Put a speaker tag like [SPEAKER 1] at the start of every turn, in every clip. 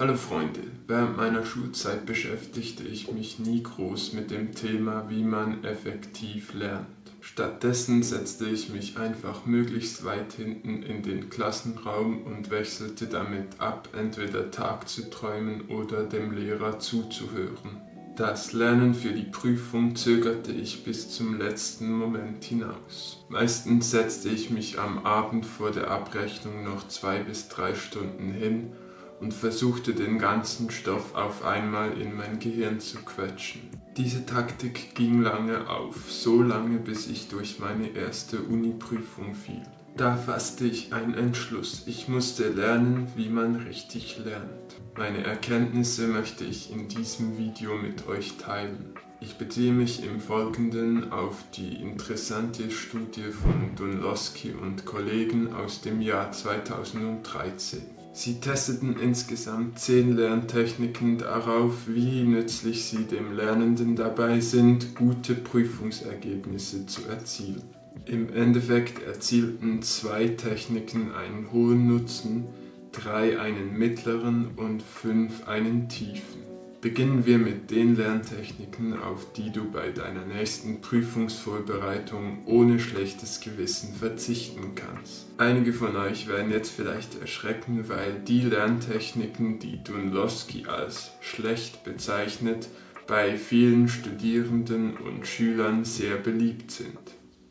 [SPEAKER 1] Hallo Freunde, während meiner Schulzeit beschäftigte ich mich nie groß mit dem Thema, wie man effektiv lernt. Stattdessen setzte ich mich einfach möglichst weit hinten in den Klassenraum und wechselte damit ab, entweder Tag zu träumen oder dem Lehrer zuzuhören. Das Lernen für die Prüfung zögerte ich bis zum letzten Moment hinaus. Meistens setzte ich mich am Abend vor der Abrechnung noch zwei bis drei Stunden hin und versuchte den ganzen Stoff auf einmal in mein Gehirn zu quetschen. Diese Taktik ging lange auf, so lange bis ich durch meine erste Uni-Prüfung fiel. Da fasste ich einen Entschluss. Ich musste lernen, wie man richtig lernt. Meine Erkenntnisse möchte ich in diesem Video mit euch teilen. Ich beziehe mich im Folgenden auf die interessante Studie von Dunlowski und Kollegen aus dem Jahr 2013. Sie testeten insgesamt zehn Lerntechniken darauf, wie nützlich sie dem Lernenden dabei sind, gute Prüfungsergebnisse zu erzielen. Im Endeffekt erzielten zwei Techniken einen hohen Nutzen, drei einen mittleren und fünf einen tiefen. Beginnen wir mit den Lerntechniken, auf die du bei deiner nächsten Prüfungsvorbereitung ohne schlechtes Gewissen verzichten kannst. Einige von euch werden jetzt vielleicht erschrecken, weil die Lerntechniken, die Dunlowski als schlecht bezeichnet, bei vielen Studierenden und Schülern sehr beliebt sind.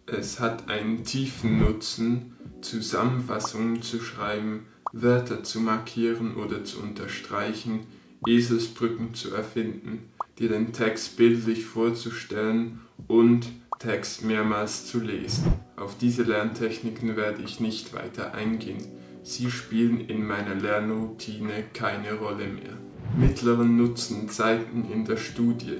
[SPEAKER 1] Es hat einen tiefen Nutzen, Zusammenfassungen zu schreiben, Wörter zu markieren oder zu unterstreichen, Eselsbrücken zu erfinden, dir den Text bildlich vorzustellen und Text mehrmals zu lesen. Auf diese Lerntechniken werde ich nicht weiter eingehen. Sie spielen in meiner Lernroutine keine Rolle mehr. Mittleren Nutzen zeigten in der Studie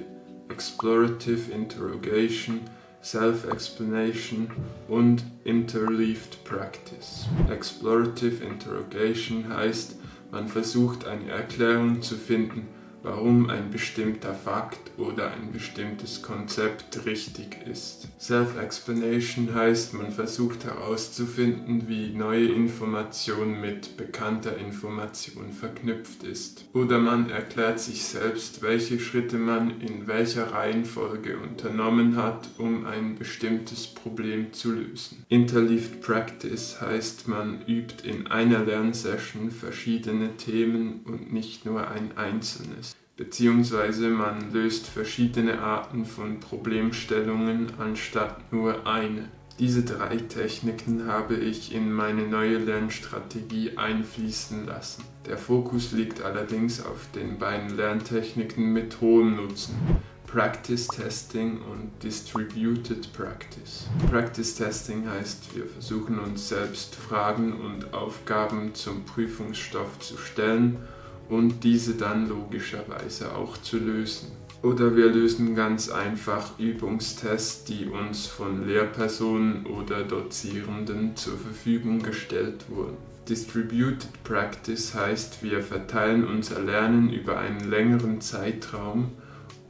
[SPEAKER 1] Explorative Interrogation, Self-Explanation und Interleaved Practice. Explorative Interrogation heißt, man versucht eine Erklärung zu finden, warum ein bestimmter Fakt oder ein bestimmtes Konzept richtig ist. Self-Explanation heißt, man versucht herauszufinden, wie neue Information mit bekannter Information verknüpft ist. Oder man erklärt sich selbst, welche Schritte man in welcher Reihenfolge unternommen hat, um ein bestimmtes Problem zu lösen. Interleaved Practice heißt, man übt in einer Lernsession verschiedene Themen und nicht nur ein einzelnes beziehungsweise man löst verschiedene Arten von Problemstellungen anstatt nur eine. Diese drei Techniken habe ich in meine neue Lernstrategie einfließen lassen. Der Fokus liegt allerdings auf den beiden Lerntechniken mit hohem Nutzen. Practice Testing und Distributed Practice. Practice Testing heißt, wir versuchen uns selbst Fragen und Aufgaben zum Prüfungsstoff zu stellen und diese dann logischerweise auch zu lösen. Oder wir lösen ganz einfach Übungstests, die uns von Lehrpersonen oder Dozierenden zur Verfügung gestellt wurden. Distributed Practice heißt, wir verteilen unser Lernen über einen längeren Zeitraum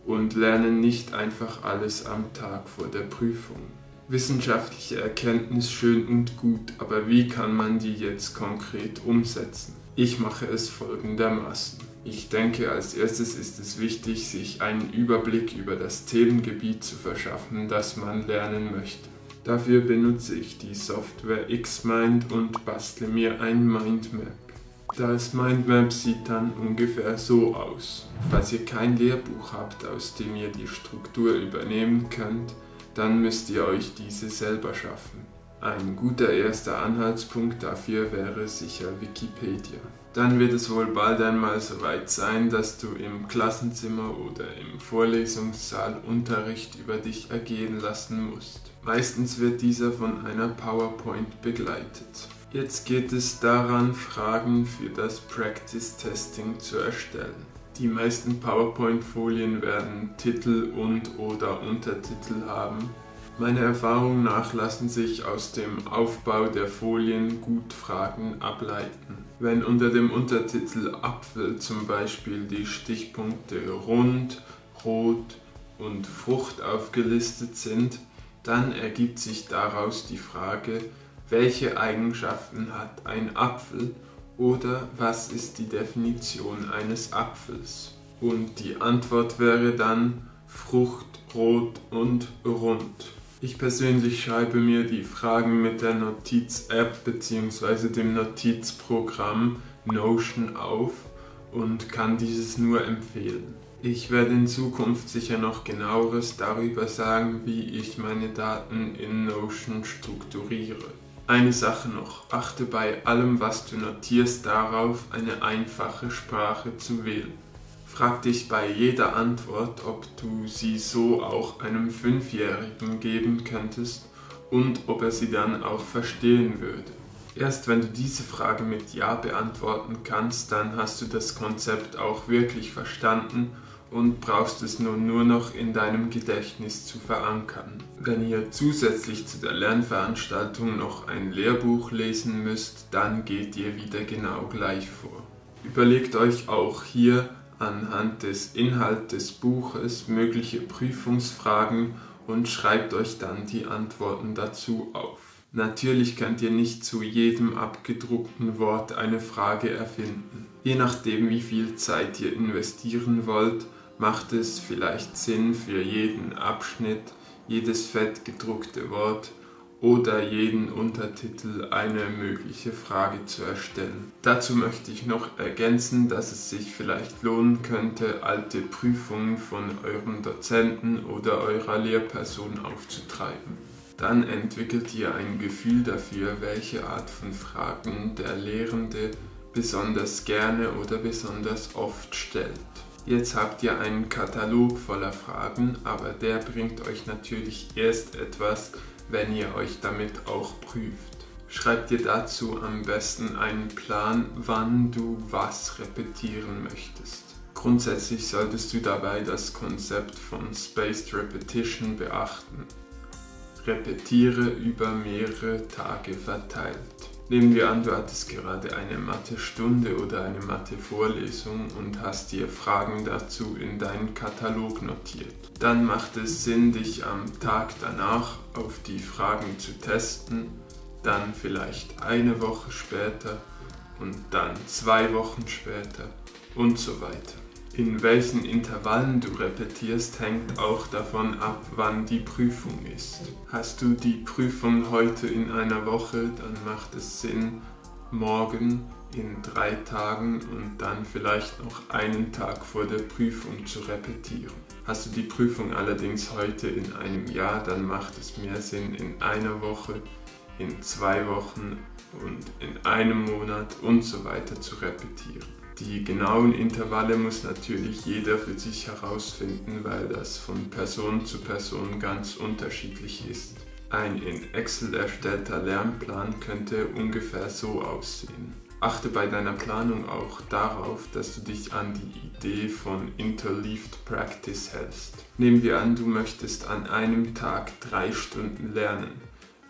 [SPEAKER 1] und lernen nicht einfach alles am Tag vor der Prüfung. Wissenschaftliche Erkenntnis schön und gut, aber wie kann man die jetzt konkret umsetzen? Ich mache es folgendermaßen. Ich denke, als erstes ist es wichtig, sich einen Überblick über das Themengebiet zu verschaffen, das man lernen möchte. Dafür benutze ich die Software Xmind und bastle mir ein Mindmap. Das Mindmap sieht dann ungefähr so aus. Falls ihr kein Lehrbuch habt, aus dem ihr die Struktur übernehmen könnt, dann müsst ihr euch diese selber schaffen. Ein guter erster Anhaltspunkt dafür wäre sicher Wikipedia. Dann wird es wohl bald einmal soweit sein, dass du im Klassenzimmer oder im Vorlesungssaal Unterricht über dich ergehen lassen musst. Meistens wird dieser von einer PowerPoint begleitet. Jetzt geht es daran, Fragen für das Practice Testing zu erstellen. Die meisten PowerPoint-Folien werden Titel und oder Untertitel haben Meiner Erfahrung nach lassen sich aus dem Aufbau der Folien gut Fragen ableiten. Wenn unter dem Untertitel Apfel zum Beispiel die Stichpunkte rund, rot und Frucht aufgelistet sind, dann ergibt sich daraus die Frage, welche Eigenschaften hat ein Apfel Oder was ist die Definition eines Apfels? Und die Antwort wäre dann Frucht, rot und rund. Ich persönlich schreibe mir die Fragen mit der Notiz-App bzw. dem Notizprogramm Notion auf und kann dieses nur empfehlen. Ich werde in Zukunft sicher noch genaueres darüber sagen, wie ich meine Daten in Notion strukturiere. Eine Sache noch, achte bei allem, was du notierst, darauf, eine einfache Sprache zu wählen. Frag dich bei jeder Antwort, ob du sie so auch einem Fünfjährigen geben könntest und ob er sie dann auch verstehen würde. Erst wenn du diese Frage mit Ja beantworten kannst, dann hast du das Konzept auch wirklich verstanden und brauchst es nun nur noch in deinem Gedächtnis zu verankern. Wenn ihr zusätzlich zu der Lernveranstaltung noch ein Lehrbuch lesen müsst, dann geht ihr wieder genau gleich vor. Überlegt euch auch hier anhand des Inhalts des Buches mögliche Prüfungsfragen und schreibt euch dann die Antworten dazu auf. Natürlich könnt ihr nicht zu jedem abgedruckten Wort eine Frage erfinden. Je nachdem, wie viel Zeit ihr investieren wollt, macht es vielleicht Sinn für jeden Abschnitt, jedes fett gedruckte Wort oder jeden Untertitel eine mögliche Frage zu erstellen. Dazu möchte ich noch ergänzen, dass es sich vielleicht lohnen könnte, alte Prüfungen von eurem Dozenten oder eurer Lehrperson aufzutreiben. Dann entwickelt ihr ein Gefühl dafür, welche Art von Fragen der Lehrende besonders gerne oder besonders oft stellt. Jetzt habt ihr einen Katalog voller Fragen, aber der bringt euch natürlich erst etwas, wenn ihr euch damit auch prüft. Schreibt dir dazu am besten einen Plan, wann du was repetieren möchtest. Grundsätzlich solltest du dabei das Konzept von Spaced Repetition beachten. Repetiere über mehrere Tage verteilt. Nehmen wir an, du hattest gerade eine Mathe-Stunde oder eine Mathe-Vorlesung und hast dir Fragen dazu in deinen Katalog notiert. Dann macht es Sinn, dich am Tag danach auf die Fragen zu testen, dann vielleicht eine Woche später und dann zwei Wochen später und so weiter. In welchen Intervallen du repetierst, hängt auch davon ab, wann die Prüfung ist. Hast du die Prüfung heute in einer Woche, dann macht es Sinn, morgen in drei Tagen und dann vielleicht noch einen Tag vor der Prüfung zu repetieren. Hast du die Prüfung allerdings heute in einem Jahr, dann macht es mehr Sinn, in einer Woche, in zwei Wochen und in einem Monat und so weiter zu repetieren. Die genauen Intervalle muss natürlich jeder für sich herausfinden, weil das von Person zu Person ganz unterschiedlich ist. Ein in Excel erstellter Lernplan könnte ungefähr so aussehen. Achte bei deiner Planung auch darauf, dass du dich an die Idee von Interleaved Practice hältst. Nehmen wir an, du möchtest an einem Tag drei Stunden lernen.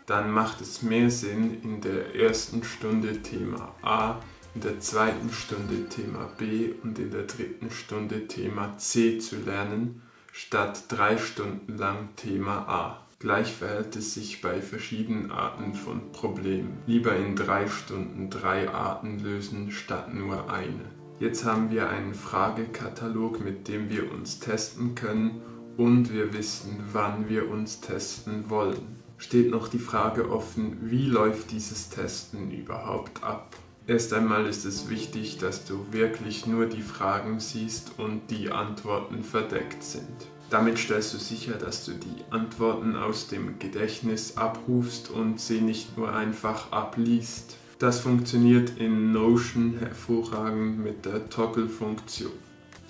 [SPEAKER 1] Dann macht es mehr Sinn, in der ersten Stunde Thema A in der zweiten Stunde Thema B und in der dritten Stunde Thema C zu lernen, statt drei Stunden lang Thema A. Gleich verhält es sich bei verschiedenen Arten von Problemen. Lieber in drei Stunden drei Arten lösen statt nur eine. Jetzt haben wir einen Fragekatalog, mit dem wir uns testen können und wir wissen, wann wir uns testen wollen. Steht noch die Frage offen, wie läuft dieses Testen überhaupt ab? Erst einmal ist es wichtig, dass du wirklich nur die Fragen siehst und die Antworten verdeckt sind. Damit stellst du sicher, dass du die Antworten aus dem Gedächtnis abrufst und sie nicht nur einfach abliest. Das funktioniert in Notion hervorragend mit der Toggle-Funktion.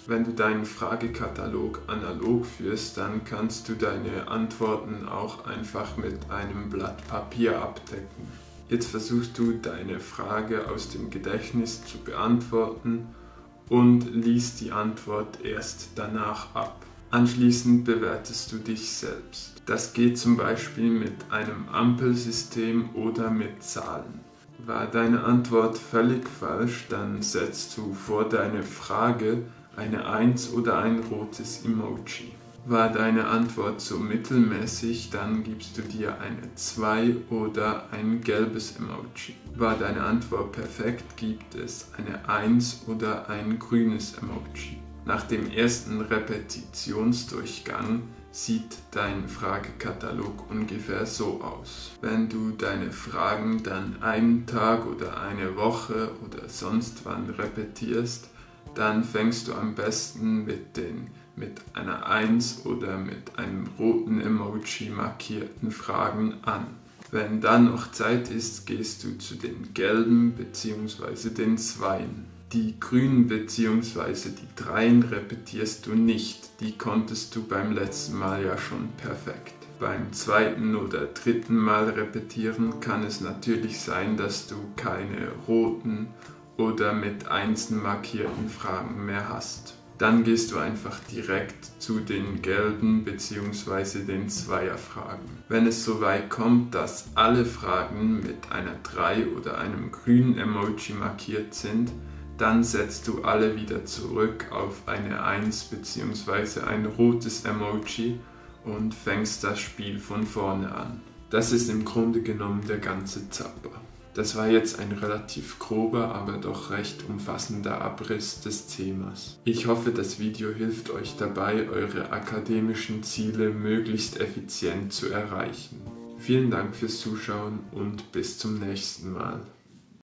[SPEAKER 1] Wenn du deinen Fragekatalog analog führst, dann kannst du deine Antworten auch einfach mit einem Blatt Papier abdecken. Jetzt versuchst du deine Frage aus dem Gedächtnis zu beantworten und liest die Antwort erst danach ab. Anschließend bewertest du dich selbst. Das geht zum Beispiel mit einem Ampelsystem oder mit Zahlen. War deine Antwort völlig falsch, dann setzt du vor deine Frage eine 1 oder ein rotes Emoji. War deine Antwort so mittelmäßig, dann gibst du dir eine 2 oder ein gelbes Emoji. War deine Antwort perfekt, gibt es eine 1 oder ein grünes Emoji. Nach dem ersten Repetitionsdurchgang sieht dein Fragekatalog ungefähr so aus. Wenn du deine Fragen dann einen Tag oder eine Woche oder sonst wann repetierst, dann fängst du am besten mit den mit einer 1 oder mit einem roten Emoji markierten Fragen an. Wenn dann noch Zeit ist, gehst du zu den gelben bzw. den Zweien. Die grünen bzw. die dreien repetierst du nicht, die konntest du beim letzten Mal ja schon perfekt. Beim zweiten oder dritten Mal repetieren kann es natürlich sein, dass du keine roten oder mit Einsen markierten Fragen mehr hast. Dann gehst du einfach direkt zu den gelben bzw. den Zweierfragen. Wenn es soweit kommt, dass alle Fragen mit einer 3 oder einem grünen Emoji markiert sind, dann setzt du alle wieder zurück auf eine 1 bzw. ein rotes Emoji und fängst das Spiel von vorne an. Das ist im Grunde genommen der ganze Zapper. Das war jetzt ein relativ grober, aber doch recht umfassender Abriss des Themas. Ich hoffe, das Video hilft euch dabei, eure akademischen Ziele möglichst effizient zu erreichen. Vielen Dank fürs Zuschauen und bis zum nächsten Mal.